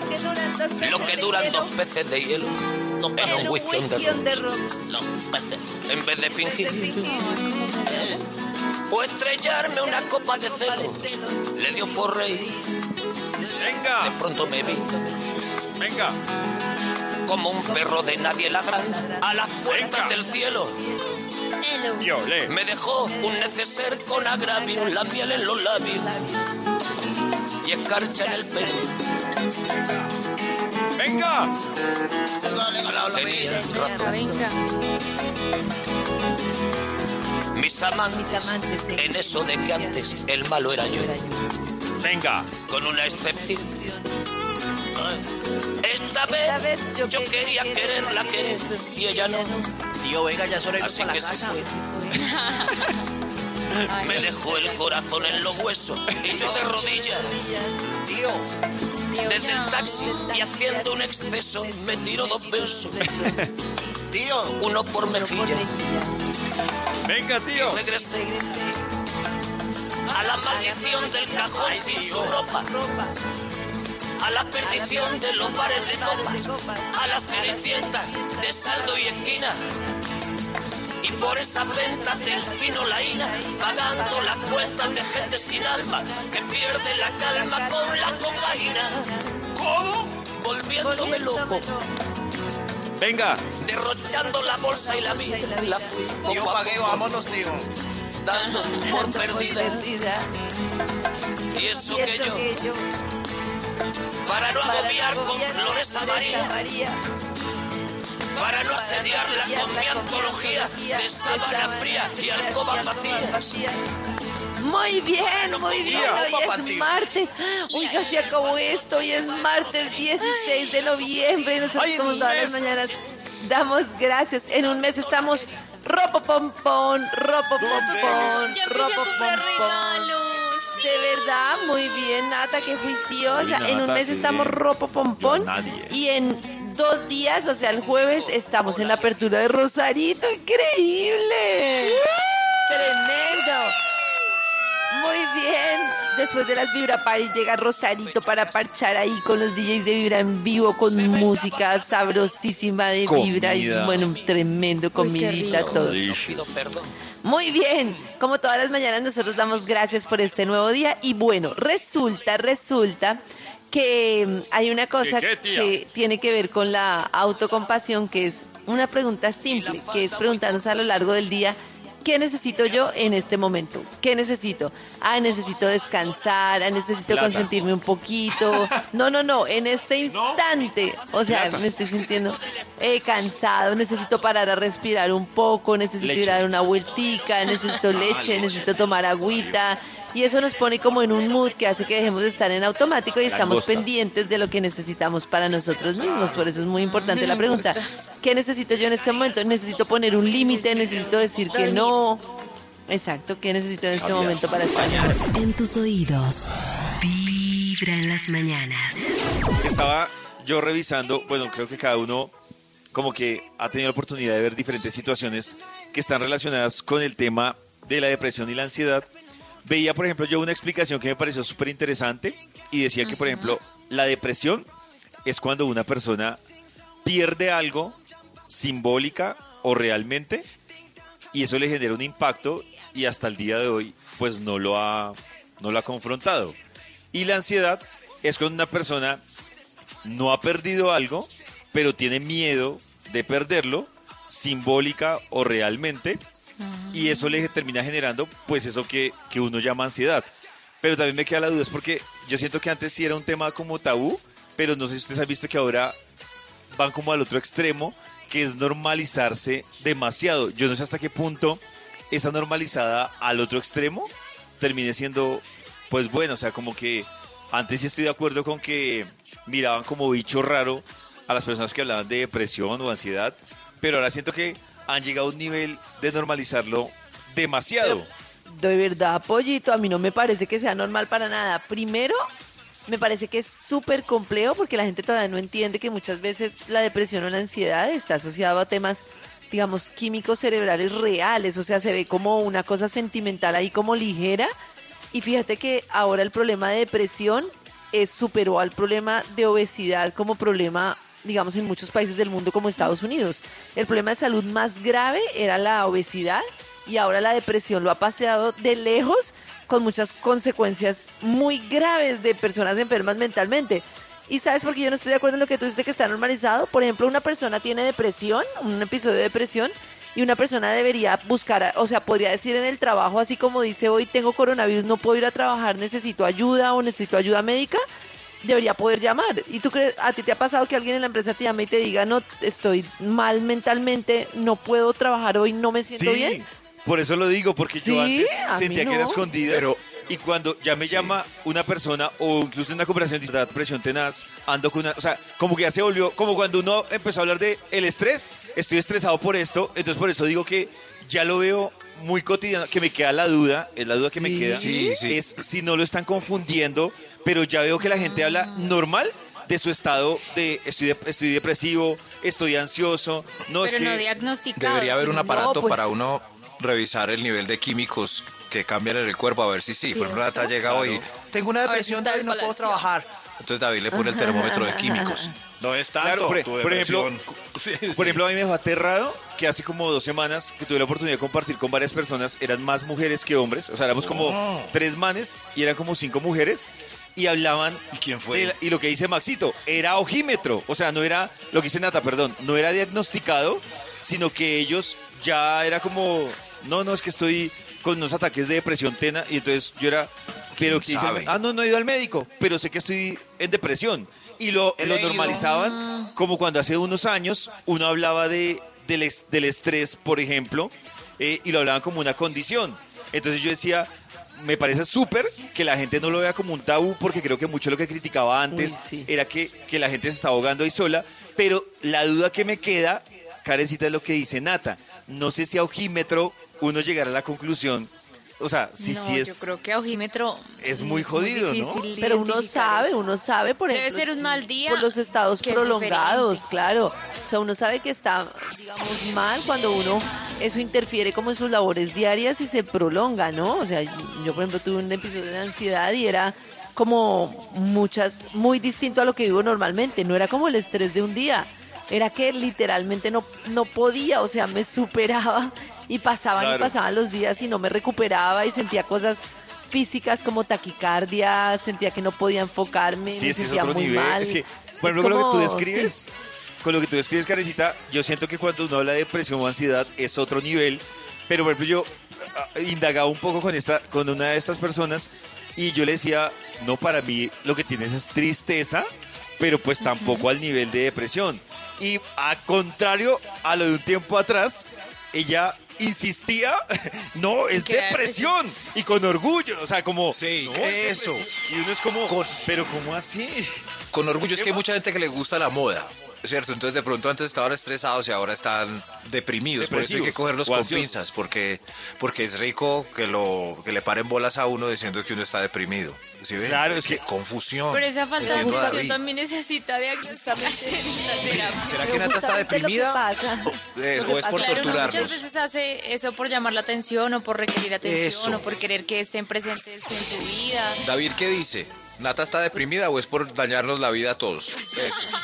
Lo que duran dos peces Lo que de hielo. dos peces de hielo. En en un whisky on the whisky on the rocks. En vez de fingir. o estrellarme una copa de celos, le dio por reír. De pronto me vi. ¡Venga! como un perro de nadie ladrando a las puertas Venga. del cielo. Me dejó un neceser con agravio, la miel en los labios y escarcha en el pelo. ¡Venga! Tenía razón. Venga, Mis Mis amantes, amantes, sí. en eso de que antes el malo era yo, ¡Venga! con una excepción. Esta Esta vez yo yo que- quería quererla querer y ella no. Tío, venga, ya para la casa. Me dejó el corazón en los huesos y yo de rodillas. Tío, Desde el taxi y haciendo un exceso me tiró dos besos, tío. uno por mejilla. ¡Venga, tío! Regresé a la maldición del cajón sin su ropa, a la perdición de los bares de copa, a la cenicienta de saldo y esquina. Por esas ventas del fino laína, pagando las cuentas de gente sin alma que pierde la calma con la cocaína. ¿Cómo? Volviéndome loco, ¡Venga! derrochando la bolsa y la vida. La fui a pagué, vámonos, tío. dando por perdida. Y eso que yo, yo, para no agobiar con flores a Flores María, María. Para no asediarla con mi antología de sábana fría y alcobas vacías. Muy bien, muy bien. Hoy es martes. Uy, ya se acabó esto. Hoy es martes 16 de noviembre. Nosotros como todas las mañanas damos gracias. En un mes estamos ropo pompón, ropo pompón, ropo pompón. De verdad, muy bien, Nata, qué juiciosa. En un mes estamos ropo pompón. Y en dos días, o sea, el jueves, estamos en la apertura de Rosarito. ¡Increíble! ¡Tremendo! Muy bien. Después de las Vibra Party llega Rosarito para parchar ahí con los DJs de Vibra en vivo con música sabrosísima de Vibra y Comida. bueno, tremendo comidita todo. Muy bien, como todas las mañanas nosotros damos gracias por este nuevo día y bueno, resulta, resulta que mm, hay una cosa ¿Qué, qué, tía? que tiene que ver con la autocompasión, que es una pregunta simple, que es preguntarnos a lo largo del día, ¿qué necesito yo en este momento? ¿Qué necesito? Ah, necesito descansar, ah, necesito Plata. consentirme un poquito. No, no, no, en este instante, o sea, Plata. me estoy sintiendo eh, cansado, necesito parar a respirar un poco, necesito Leche. ir a dar una vueltica, necesito leche, necesito tomar agüita. Y eso nos pone como en un mood que hace que dejemos de estar en automático y estamos pendientes de lo que necesitamos para nosotros mismos. Por eso es muy importante la pregunta. ¿Qué necesito yo en este momento? Necesito poner un límite, necesito decir que no. Exacto, ¿qué necesito en este momento para estar? En tus oídos. Vibra en las mañanas. Estaba yo revisando, bueno, creo que cada uno como que ha tenido la oportunidad de ver diferentes situaciones que están relacionadas con el tema de la depresión y la ansiedad. Veía, por ejemplo, yo una explicación que me pareció súper interesante y decía que, por ejemplo, la depresión es cuando una persona pierde algo simbólica o realmente y eso le genera un impacto y hasta el día de hoy pues no lo ha, no lo ha confrontado. Y la ansiedad es cuando una persona no ha perdido algo, pero tiene miedo de perderlo, simbólica o realmente, y eso le termina generando pues eso que, que uno llama ansiedad. Pero también me queda la duda, es porque yo siento que antes sí era un tema como tabú, pero no sé si ustedes han visto que ahora van como al otro extremo, que es normalizarse demasiado. Yo no sé hasta qué punto esa normalizada al otro extremo termine siendo, pues bueno, o sea, como que antes sí estoy de acuerdo con que miraban como bicho raro a las personas que hablaban de depresión o ansiedad, pero ahora siento que han llegado a un nivel de normalizarlo demasiado. De verdad, pollito, a mí no me parece que sea normal para nada. Primero, me parece que es súper complejo porque la gente todavía no entiende que muchas veces la depresión o la ansiedad está asociado a temas, digamos, químicos cerebrales reales. O sea, se ve como una cosa sentimental ahí como ligera. Y fíjate que ahora el problema de depresión es superó al problema de obesidad como problema digamos, en muchos países del mundo como Estados Unidos. El problema de salud más grave era la obesidad y ahora la depresión lo ha paseado de lejos con muchas consecuencias muy graves de personas enfermas mentalmente. Y sabes por qué yo no estoy de acuerdo en lo que tú dices que está normalizado. Por ejemplo, una persona tiene depresión, un episodio de depresión, y una persona debería buscar, o sea, podría decir en el trabajo, así como dice hoy, tengo coronavirus, no puedo ir a trabajar, necesito ayuda o necesito ayuda médica, debería poder llamar. ¿Y tú crees, a ti te ha pasado que alguien en la empresa te llame y te diga, no, estoy mal mentalmente, no puedo trabajar hoy, no me siento Sí, bien? por eso lo digo, porque Sí, yo antes sentía que era escondida. Pero- y cuando ya me llama una persona, o incluso en una conversación de presión tenaz, ando con una. O sea, como que ya se volvió. Como cuando uno empezó a hablar de el estrés, estoy estresado por esto. Entonces, por eso digo que ya lo veo muy cotidiano. Que me queda la duda, es la duda que me queda. Sí, sí. Es si no lo están confundiendo, pero ya veo que la gente habla normal de su estado de estoy, de- estoy depresivo, estoy ansioso. No, es pero que. no diagnosticado. Debería haber un aparato pues- para uno revisar el nivel de químicos que cambian en el cuerpo, a ver si sí. Por ejemplo, Nata llega hoy, tengo una depresión, David, no puedo trabajar. Entonces David le pone el termómetro de químicos. No es tanto. Claro, por, tu por ejemplo. Sí, sí. por ejemplo, a mí me dejó aterrado que hace como dos semanas que tuve la oportunidad de compartir con varias personas, eran más mujeres que hombres, o sea, éramos como Oh. tres manes y eran como cinco mujeres y hablaban. ¿Y quién fue? de y lo que dice Maxito, era ojímetro, o sea, no era, lo que dice Nata, perdón, no era diagnosticado, sino que ellos ya era como, no, no, es que estoy con unos ataques de depresión tena y entonces yo era, pero que dice, sabe? ah, no, no he ido al médico, pero sé que estoy en depresión. Y lo, lo normalizaban como cuando hace unos años uno hablaba de, del, del estrés, por ejemplo, eh, y lo hablaban como una condición. Entonces yo decía, me parece súper que la gente no lo vea como un tabú, porque creo que mucho lo que criticaba antes Uy, sí. era que, que la gente se está ahogando ahí sola, pero la duda que me queda, Karencita, es lo que dice Nata. No sé si a ojímetro uno llegará a la conclusión, o sea, no, sí es... yo creo que a ojímetro es muy jodido, ¿no? difícil Pero uno sabe, eso. uno sabe, por Debe ejemplo. ser un mal día Por los estados es prolongados, claro. O sea, uno sabe que está, digamos, mal cuando uno, eso interfiere como en sus labores diarias y se prolonga, ¿no? O sea, yo, por ejemplo, tuve un episodio de ansiedad y era como muchas, muy distinto a lo que vivo normalmente. No era como el estrés de un día. Era que literalmente no, no podía, o sea, me superaba y pasaban y pasaban los días y no me recuperaba y sentía cosas físicas como taquicardia, sentía que no podía enfocarme, Sí, me sentía muy nivel. mal. Es que, por ejemplo, con lo que tú como- describes, con lo que tú describes, Carecita, yo siento que cuando uno habla de depresión o ansiedad es otro nivel. Pero, por ejemplo, yo ah, indagaba un poco con, esta, con una de estas personas y yo le decía, no, para mí lo que tienes es tristeza, pero pues tampoco al nivel de depresión. Y a contrario a lo de un tiempo atrás, ella insistía, no, es depresión. Y con orgullo, o sea, como, Sí, "No, es eso. depresión". Y uno es como, Con- pero ¿cómo así? Con orgullo es que hay mucha gente que le gusta la moda, ¿cierto? Entonces de pronto antes estaban estresados y ahora están deprimidos. Por eso hay que cogerlos con pinzas, porque, porque es rico que, lo, que le paren bolas a uno diciendo que uno está deprimido. Claro, es que- confusión. Pero esa falta de David. también necesita terapia. ¿Será que Nata está justamente lo que deprimida? pasa- O, es, lo que o es por Claro, torturarnos? muchas veces hace eso por llamar la atención o por requerir atención Eso. o por querer que estén presentes en su vida. David, ¿qué dice? ¿Nata está deprimida o es por dañarnos la vida a todos? Eso.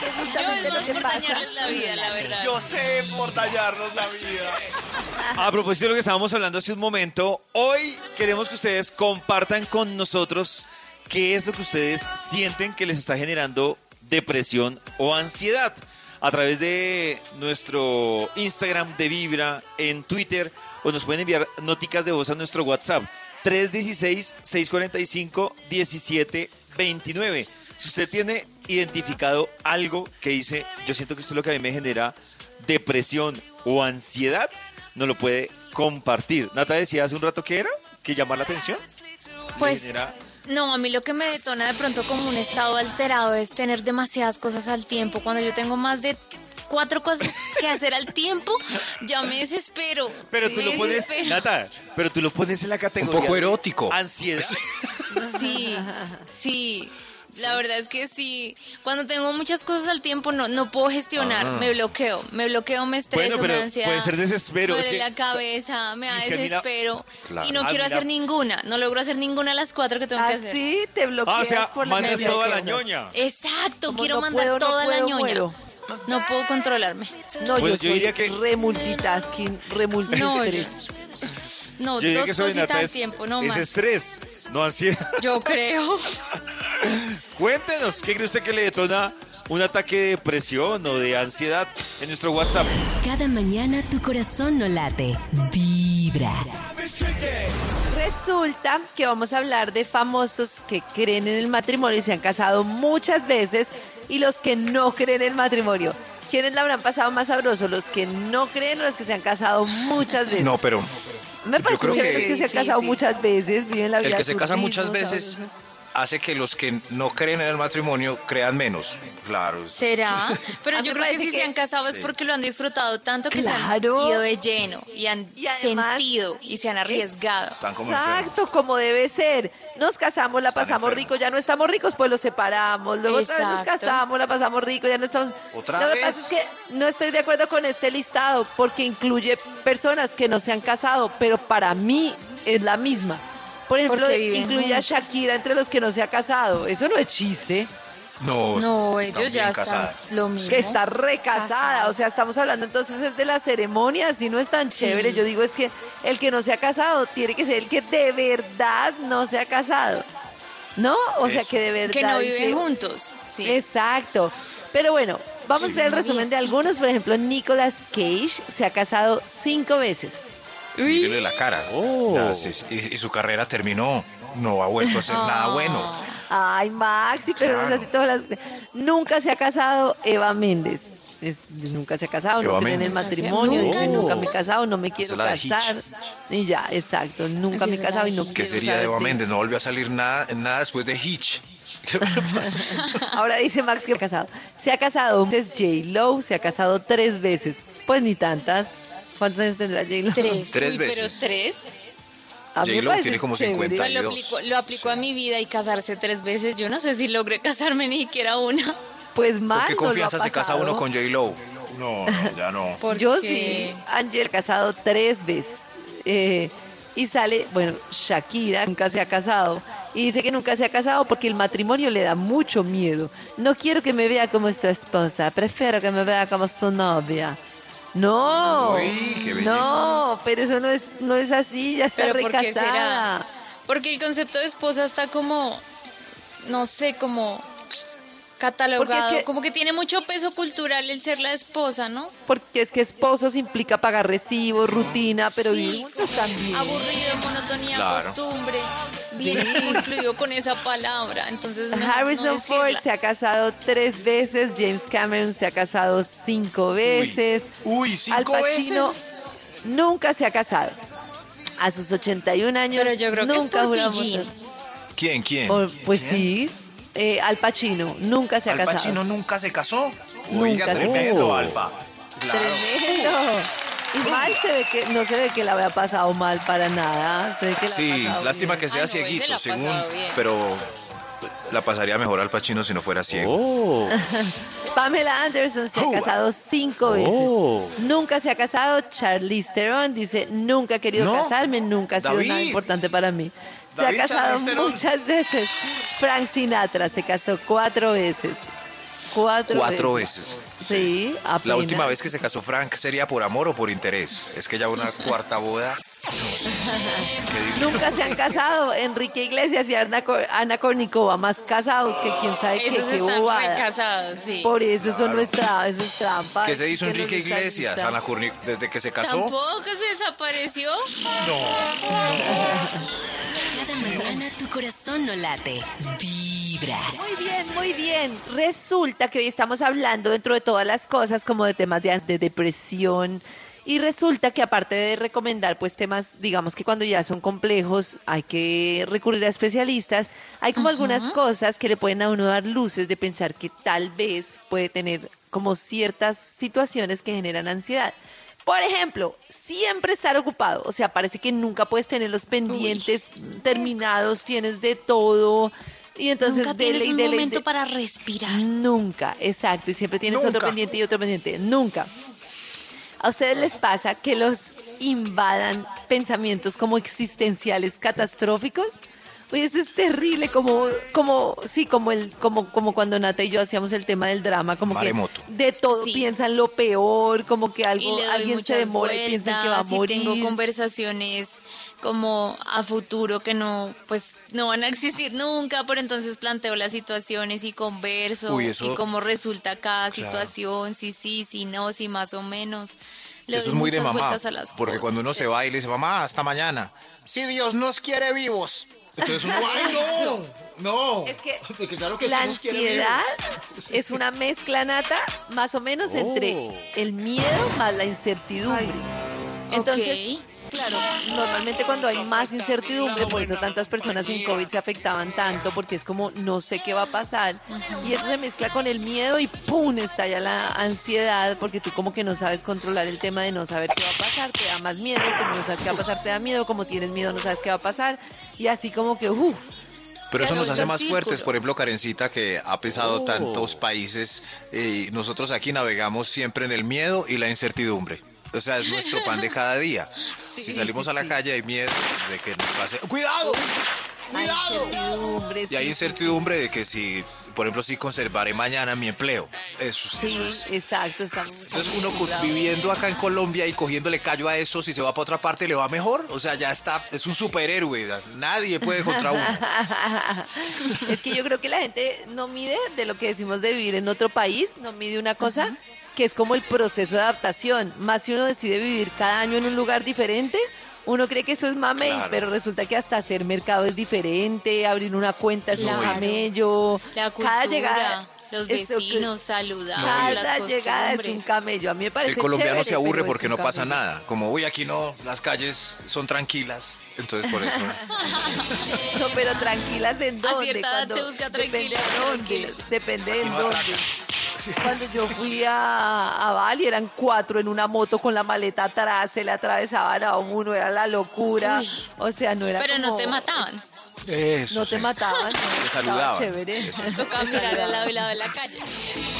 Yo justamente es lo más que por pasa. dañarles la vida, la verdad. Yo sé por dañarnos la vida. A propósito de lo que estábamos hablando hace un momento, hoy queremos que ustedes compartan con nosotros qué es lo que ustedes sienten que les está generando depresión o ansiedad. A través de nuestro Instagram de Vibra, en Twitter, o nos pueden enviar noticas de voz a nuestro WhatsApp 316-645-1729. Si usted tiene identificado algo que dice, yo siento que esto es lo que a mí me genera depresión o ansiedad, no lo puede compartir. Nata decía hace un rato que era, que llamar la atención. Pues genera No, a mí lo que me detona de pronto como un estado alterado es tener demasiadas cosas al tiempo. Cuando yo tengo más de cuatro cosas que hacer al tiempo, ya me desespero. Pero tú Me lo pones, desespero. Nata, pero tú lo pones en la categoría. poco de erótico. Ansiedad. Sí, sí. La verdad es que sí. Cuando tengo muchas cosas al tiempo no, no puedo gestionar. Me bloqueo. Me bloqueo, me estreso, Ah. Bueno, pero me da ansiedad. puede ser desespero, Me es duele que- la cabeza, me da es desespero. Claro. Y no quiero hacer ninguna. No logro hacer ninguna de las cuatro que tengo que hacer. Así te bloqueas Ah, o sea, por la mandas toda la ñoña. Exacto, Como quiero no mandar puedo, no toda la ñoña. muero. No puedo controlarme. No, Pues yo yo soy diría que- re multitasking, re multiestrés. No, Yo diría dos cositas al es, tiempo, no es más. estrés, no ansiedad. Yo creo. Cuéntenos, ¿qué cree usted que le detona un ataque de depresión o de ansiedad en nuestro WhatsApp? Cada mañana tu corazón no late, vibra. Resulta que vamos a hablar de famosos que creen en el matrimonio y se han casado muchas veces y los que no creen en el matrimonio. ¿Quiénes la habrán pasado más sabroso? ¿Los que no creen o los que se han casado muchas veces? No, pero Me parece creo chévere que- que se han casado muchas veces, viven la vida el que se casa muchas veces sabroso. Hace que los que no creen en el matrimonio crean menos. Claro. ¿Será? Pero yo creo que si que- se han casado es porque lo han disfrutado tanto que se Claro. han ido de lleno y han Y además- sentido y se han arriesgado. Están como. Exacto, como debe ser. Nos casamos, la Están pasamos enfermos. rico, ya no estamos ricos, pues los separamos. Luego otra vez nos casamos, la pasamos rico, ya no estamos. ¿Otra Lo que vez? pasa es que no estoy de acuerdo con este listado porque incluye personas que no se han casado, pero para mí es la misma. Por ejemplo, incluye a. Shakira entre los que no se ha casado. Eso no es chiste. No, No, ellos ya están lo mismo. Que está recasada. Casada. O sea, estamos hablando entonces es de la ceremonia, si no es tan chévere. Yo digo es que el que no se ha casado tiene que ser el que de verdad no se ha casado. ¿No? O sea, que de verdad. que no viven juntos. Sí. Exacto. Pero bueno, vamos a hacer el resumen de algunos. Por ejemplo, Nicolas Cage se ha casado cinco veces. Mírele la cara. Ya, sí, sí, y, y su carrera terminó. No ha vuelto a hacer nada bueno. Ay, Maxi, pero no es así todas las. Nunca se ha casado Eva Méndez. Es- nunca se ha casado, no Eva cree en el matrimonio, Nunca, dice, no. nunca me he casado, no me quiero de casar. Y ya, exacto, nunca Así me he casado y de no. ¿Qué quiero sería de Eva de- Méndez? No volvió a salir nada, nada después de Hitch. ¿Qué pasó? Ahora dice Max que ha casado. Se ha casado, es J. Lo, se ha casado tres veces. Pues ni tantas. ¿Cuántos años tendrá J. Lo? Tres. Tres Uy, veces. Pero tres. J.Lo tiene como chévere. 50 Pues lo Dos. aplico, lo aplico Sí. a mi vida y casarse tres veces. Yo no sé si logré casarme ni siquiera una. Pues ¿Con mal. qué no lo ha confianza se casa uno con J-Lo? No, no, ya no. Yo sí, Ángel casado tres veces. Eh, y sale, bueno, Shakira nunca se ha casado. Y dice que nunca se ha casado porque el matrimonio le da mucho miedo. No quiero que me vea como su esposa, prefiero que me vea como su novia. No, Uy, qué belleza. no, pero eso no es, no es así, ya está ¿Pero por qué recasada. será? Porque el concepto de esposa está como, no sé, como catalogado, Porque es que- como que tiene mucho peso cultural el ser la esposa, ¿no? Porque es que esposos implica pagar recibos, rutina, pero Sí, vivir juntos también. Aburrido, monotonía, Claro. costumbre, viene incluido con esa palabra, entonces no Harrison Ford se ha casado tres veces, James Cameron se ha casado cinco veces. Uy, ¿cinco Al Pacino veces? nunca se ha casado. A sus 81 años Pero yo creo que es nunca por juramos- pillín. ¿Quién, quién? Por- pues sí, eh, Al Pacino nunca se ha ¿Al casado. Pacino nunca se casó? Nunca se Tremendo, casó. Alba. Tremendo. Y mal se ve que, no se ve que la había pasado mal para nada. Se ve que la Sí, lástima bien. que sea Ah, no, cieguito, ha según, pero la pasaría mejor al Pacino si no fuera ciego. Oh, Pamela Anderson se ha Oh. casado cinco veces. Nunca se ha casado. Charlize Theron dice, nunca he querido No. casarme, nunca ha sido David. nada importante para mí. Se David ha casado Charlize Theron. muchas veces. Frank Sinatra se casó cuatro veces. Cuatro, Cuatro veces. Sí, La apenas. última vez que se casó Frank sería por amor o por interés. Es que ya una cuarta boda. No. Nunca se han casado. Enrique Iglesias y Ana, Ana Kournikova más casados que quién sabe qué, Esos qué están bobada. recasados, sí. Por eso eso no es, tra- eso es trampa. ¿Qué se hizo Que no Enrique está Iglesias? Ana desde que se casó. ¿Tampoco se desapareció? Cada mañana tu corazón no late, vibra. Muy bien, muy bien. Resulta que hoy estamos hablando dentro de todas las cosas como de temas de, de depresión Y resulta que aparte de recomendar pues temas, digamos que cuando ya son complejos hay que recurrir a especialistas, hay como algunas cosas que le pueden a uno dar luces de pensar que tal vez puede tener como ciertas situaciones que generan ansiedad. Por ejemplo, siempre estar ocupado, o sea, parece que nunca puedes tener los pendientes terminados, tienes de todo y entonces Nunca dele tienes y un dele momento para respirar. Nunca, exacto. Y siempre tienes otro pendiente y otro pendiente. Nunca. ¿A ustedes les pasa que los invadan pensamientos como existenciales catastróficos? Oye, eso es terrible, como, como, sí, como el, como, como cuando Nata y yo hacíamos el tema del drama, como Maremoto. que de todo Sí. piensan lo peor, como que algo, alguien se demora y piensan que va a vueltas, y morir. tengo conversaciones como a futuro que no, pues no van a existir nunca, pero entonces planteo las situaciones y converso Uy, eso- y cómo resulta cada Claro. situación, si sí, si no, si más o menos. Le Eso es muy de mamá. vueltas Porque cuando uno se va y le dice, mamá, hasta mañana. Si Dios nos quiere vivos. Entonces uno, ay, no, no. Es que Porque claro que la ansiedad es una mezcla nata más o menos Oh. entre el miedo más la incertidumbre. Entonces. Claro, normalmente cuando hay más incertidumbre, por eso tantas personas en COVID se afectaban tanto, porque es como no sé qué va a pasar. Y eso se mezcla con el miedo y ¡pum! estalla la ansiedad, porque tú como que no sabes controlar el tema de no saber qué va a pasar, te da más miedo, como no sabes qué va a pasar, te da miedo, como tienes miedo, no sabes qué va a pasar. Y así como que, uff. Pero eso nos no hace más fuertes. Por ejemplo, Karencita, que ha pisado Oh. tantos países, eh, y nosotros aquí navegamos siempre en el miedo y la incertidumbre. O sea, es nuestro pan de cada día. si salimos a la calle hay miedo de que nos pase... ¡Cuidado! ¡Cuidado! Y hay incertidumbre de que si, por ejemplo, si conservaré mañana mi empleo. Eso, Sí, eso es... exacto. Estamos Entonces uno viviendo acá en Colombia y cogiéndole callo a eso, si se va para otra parte le va mejor. O sea, ya está, es un superhéroe. Nadie puede contra uno. es que yo creo que la gente no mide de lo que decimos de vivir en otro país, no mide una cosa que es como el proceso de adaptación. Más si uno decide vivir cada año en un lugar diferente, uno cree que eso es mamey, Claro. pero resulta que hasta hacer mercado es diferente, abrir una cuenta es un Claro. camello. La cultura, cada llegada, los eso que- vecinos, saludar, Cada las llegada es un camello. A mí me parece El colombiano chévere, se aburre porque un no pasa nada. Como, uy, aquí no, las calles son tranquilas. Entonces por eso. No, pero tranquilas en A dónde. cierta edad Cuando- se busca Depende tranquilidad, de dónde. tranquilos. Depende de Aquí Cuando yo fui a, a Bali eran cuatro en una moto con la maleta atrás, se le atravesaban a uno, era la locura. Uy. O sea, no era Pero no te mataban. Eso. No te sí. mataban. no, Te saludaban. Chévere. Toca Te mirar al lado y lado de la calle.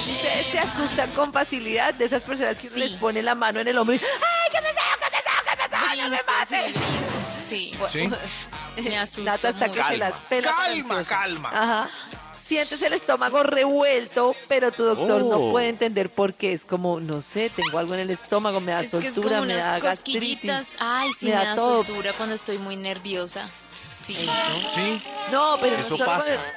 Ustedes se asustan con facilidad de esas personas que Sí. les pone la mano en el hombro y ¡ay, qué pesado, qué pesado, qué pesado! ¡No me Brinco, maten! sí, brinco, sí. Sí. Me asusta Nata hasta que mucho. se las pela. Calma, calma. Ajá. Sientes el estómago revuelto, pero tu doctor no Oh. puede entender por qué. Es como, no sé, tengo algo en el estómago, me da Es que es soltura, como me da gastritis. Ay, sí, me me da da todo. soltura cuando estoy muy nerviosa. Sí. Sí. No, pero no Eso solo pasa. Cuando,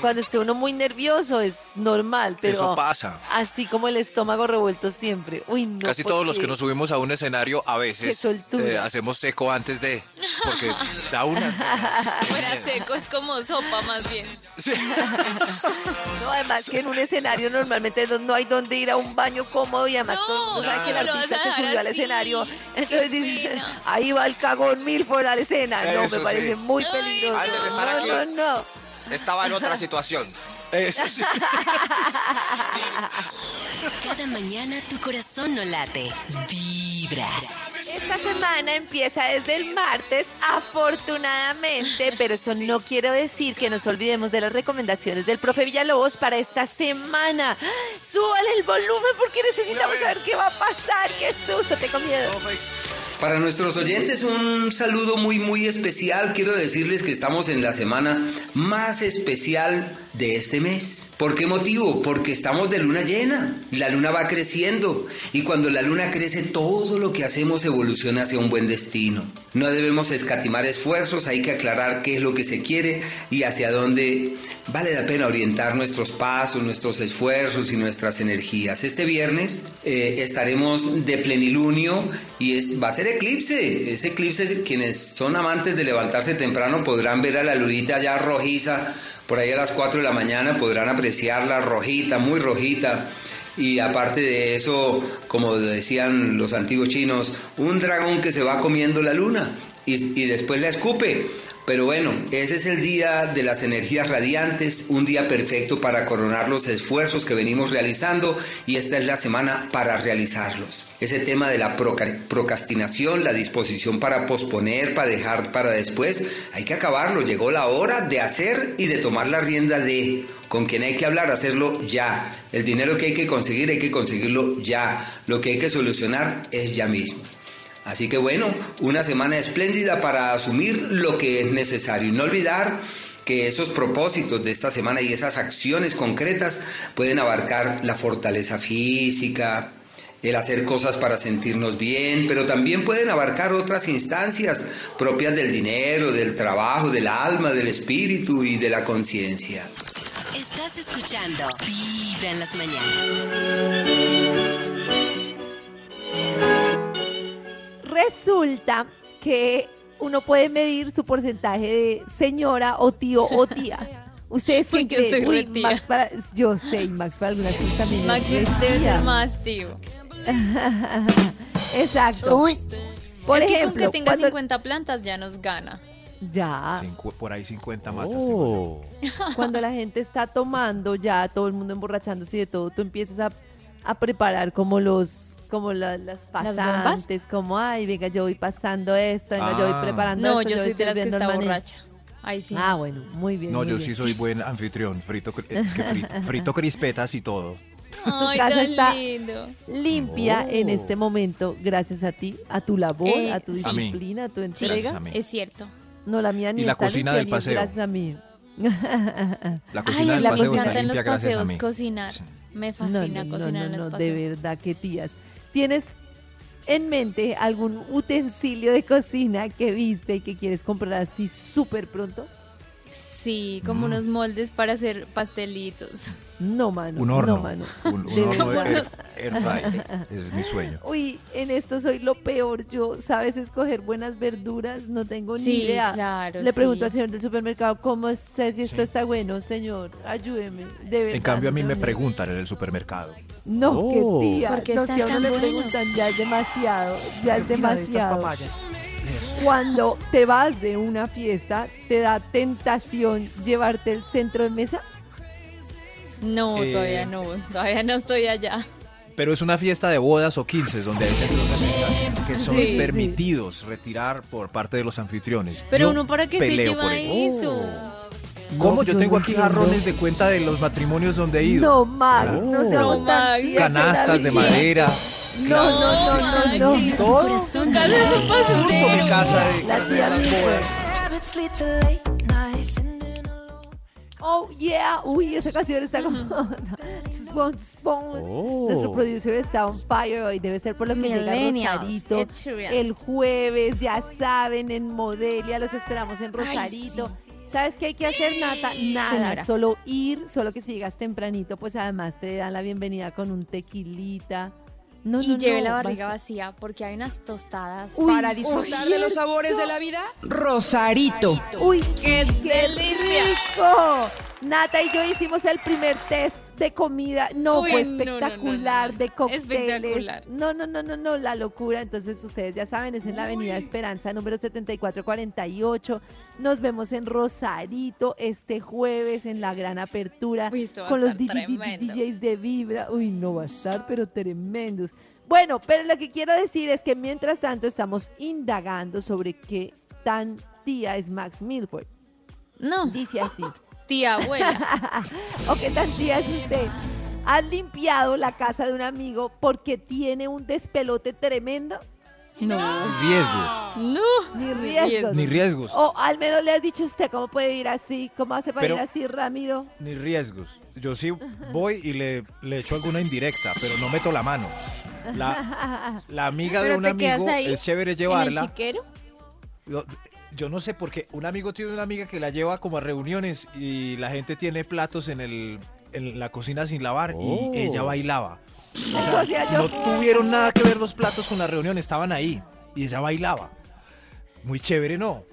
cuando esté uno muy nervioso es normal, pero Eso pasa. así como el estómago revuelto siempre. Uy, no. Casi ¿por todos los que nos subimos a un escenario a veces eh, hacemos seco antes de. Porque da una. Fuera seco es como sopa más bien. Sí. No, además que en un escenario normalmente no, no hay donde ir a un baño cómodo y además No, todo que el artista a se subió al escenario. Entonces dicen, pena. ahí va el cagón Milford a la escena. No, me parece sí. muy peligroso. Antes de estar no, no, no. Estaba en otra situación. Eso sí. Cada mañana tu corazón no late. Vibra. Esta semana empieza desde el martes, afortunadamente, pero eso no quiere decir que nos olvidemos de las recomendaciones del profe Villalobos para esta semana. Súbale el volumen porque necesitamos saber qué va a pasar. ¡Qué susto! Tengo miedo. Para nuestros oyentes un saludo muy muy especial. Quiero decirles que estamos en la semana más especial de este mes. ¿Por qué motivo? Porque estamos de luna llena. La luna va creciendo y cuando la luna crece todo lo que hacemos evoluciona hacia un buen destino. No debemos escatimar esfuerzos, hay que aclarar qué es lo que se quiere y hacia dónde vale la pena orientar nuestros pasos, nuestros esfuerzos y nuestras energías. Este viernes eh, estaremos de plenilunio y es, va a ser eclipse. Ese eclipse, quienes son amantes de levantarse temprano podrán ver a la lunita ya rojiza, por ahí a las 4 de la mañana podrán apreciarla rojita, muy rojita. y aparte de eso, como decían los antiguos chinos, un dragón que se va comiendo la luna y, y después la escupe. Pero bueno, ese es el día de las energías radiantes, un día perfecto para coronar los esfuerzos que venimos realizando y esta es la semana para realizarlos. Ese tema de la procrastinación, la disposición para posponer, para dejar para después, hay que acabarlo. Llegó la hora de hacer y de tomar la rienda de con quien hay que hablar, hacerlo ya. El dinero que hay que conseguir, hay que conseguirlo ya. Lo que hay que solucionar es ya mismo. Así que bueno, una semana espléndida para asumir lo que es necesario y no olvidar que esos propósitos de esta semana y esas acciones concretas pueden abarcar la fortaleza física, el hacer cosas para sentirnos bien, pero también pueden abarcar otras instancias propias del dinero, del trabajo, del alma, del espíritu y de la conciencia. Estás escuchando Vibra en las mañanas. Resulta que uno puede medir su porcentaje de señora o tío o tía. ¿Ustedes qué Uy, yo creen? soy Uy. Max para, yo sé, y Max para algunas cosas también. es Max re debe ser más tío. Exacto. Por es que ejemplo, con que tenga cuando- 50 plantas ya nos gana. ya, por ahí 50 matas. Oh. cuando la gente está tomando ya, todo el mundo emborrachándose y de todo, tú empiezas a, a preparar como los como la- las bombas? pasantes, como, ay, venga, yo voy pasando esto, venga, yo voy Ah. preparando No, esto, yo soy de las que sirviendo el está maní". borracha. Ahí sí. Ah, bueno, muy bien. No, muy yo bien. sí soy buen anfitrión. Frito, es que frito, frito crispetas y todo. Ay, casa tan está- lindo. limpia en este momento gracias a ti, a tu labor, Eh, a tu disciplina, a tu entrega. Gracias a mí. es cierto. No, la mía ni Y la está cocina limpia, del paseo. gracias a mí. La Ay, cocina en del la paseo cocina está en los limpia gracias a paseos mí. cocinar. Sí. Me fascina no, cocinar no, en no, los no, paseos. de verdad que tías. ¿Tienes en mente algún utensilio de cocina que viste y que quieres comprar así súper pronto? Sí, Mm. como unos moldes para hacer pastelitos. No, mano. Un horno. No, mano. Un, horno air, air. Es mi sueño. Uy, en esto soy lo peor. Yo, ¿sabes escoger buenas verduras? No tengo ni Sí, idea. claro, Le pregunto sí. al señor del supermercado, ¿cómo sé si esto Sí. está bueno? Señor, ayúdeme. De verdad, En cambio, a mí no me preguntan en el supermercado. No, Oh. qué tía. ¿Por qué no, si a uno le bueno? preguntan, ya es demasiado. Ya es Mira de estas demasiado. papayas. Cuando te vas de una fiesta, ¿te da tentación llevarte el centro de mesa? No, Eh, todavía no, todavía no estoy allá. Pero es una fiesta de bodas o 15 donde hay centros de mesa que son Sí, sí. permitidos retirar por parte de los anfitriones. Pero Yo uno para qué se peleo lleva eso. ¿Cómo? No, Yo yo tengo no aquí jarrones de cuenta de los matrimonios donde he ido. No, Max, Oh. no No, tía, Canastas de madera. No, no, no, no, no. Maxi. Todo. Es un basurero. casa de, La de tía. Oh, yeah. Uy, esa canción está como... Spawn, spawn. Oh. Nuestro producer está on fire hoy. Debe ser por lo que llega Millennial. Rosarito. Ed Sheeran. El jueves, ya saben, en Modelia. Los esperamos en Rosarito. ¿Sabes qué hay que hacer, Nata? Nada, Señora. solo ir, solo que si llegas tempranito, pues además te dan la bienvenida con un tequilita. No, Y no, lleve no, la barriga basta. vacía porque hay unas tostadas. Uy, Para disfrutar de los sabores de la vida, Rosarito. Uy, ¡Qué ¡Qué delicia! rico! Nata y yo hicimos el primer test de comida. No, Uy, fue no, no, no, espectacular, no. de cócteles. Espectacular. No, no, no, no, no, la locura. Entonces, ustedes ya saben, es en la Avenida Esperanza, número 7448. Nos vemos en Rosarito este jueves en la gran apertura Uy, con los. DJs de Vibra. Uy, no va a estar, pero tremendos. Bueno, pero lo que quiero decir es que mientras tanto estamos indagando sobre qué tan tía es Max Milford. No, Dice así. tía abuela. ¿O qué tan tía es usted? ¿Has limpiado la casa de un amigo porque tiene un despelote tremendo? No. Riesgos. No. Ni riesgos. Ni riesgos. O al menos le has dicho usted cómo puede ir así, cómo hace para Pero- ir así, Ramiro. Ni riesgos. Yo sí voy y le, le echo alguna indirecta, pero no meto la mano. La, la amiga de ¿Pero un amigo ahí es chévere ¿En el llevarla. chiquero? Yo, no sé por qué. Un amigo tiene una amiga que la lleva como a reuniones y la gente tiene platos en, el, en la cocina sin lavar Oh. y ella bailaba. O Eso sea, hacía yo. no tuvieron nada que ver los platos con la reunión, estaban ahí y ella bailaba. Muy chévere, ¿no?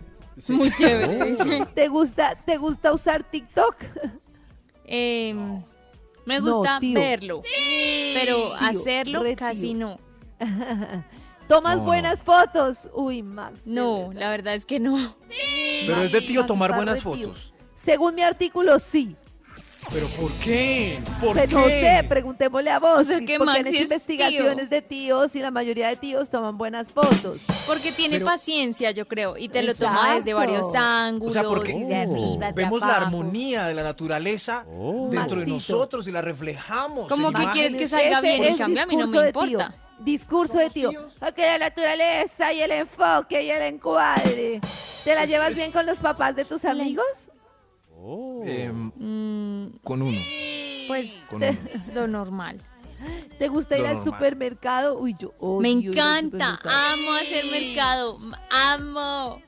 Muy chévere. ¿Te gusta, ¿Te gusta usar TikTok? Em, Me gusta verlo, pero Tío, hacerlo re casi tío. no. ¿Tomas No, buenas fotos? Uy, Max. de No, verdad. la verdad es que no. Pero es de tío Max tomar buenas tío. fotos. Según mi artículo, sí. ¿Pero por qué? ¿Por Pero qué? no sé, preguntémosle a vos. O sea, que porque Max han hecho es investigaciones de tíos y la mayoría de tíos toman buenas fotos. Porque tiene Pero- paciencia, yo creo, y te lo toma desde Exacto. varios ángulos, O sea, porque y de arriba, de Vemos la abajo. armonía de la naturaleza dentro de Maxito. nosotros y la reflejamos. Como que quieres que salga Ese bien, en cambio a mí no me de tío. Discurso de tío. Ok, la naturaleza y el enfoque y el encuadre. ¿Te la llevas bien con los papás de tus amigos? Em, Mm, con uno. pues Con unos. lo normal. ¿Te gusta ir al supermercado? Uy, yo odio Me ir al encanta, supermercado. amo hacer mercado, amo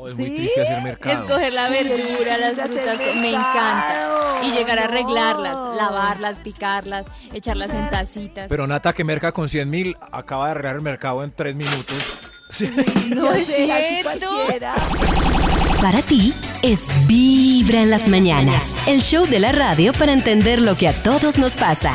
No, es muy triste hacer mercado. escoger la verdura, las frutas, me encanta. Y llegar a No. arreglarlas, lavarlas, picarlas, echarlas en tacitas. Pero Nata que merca con 100 mil acaba de arreglar el mercado en 3 minutos. Sí. no es cierto. Para ti es Vibra en las mañanas, el show de la radio para entender lo que a todos nos pasa.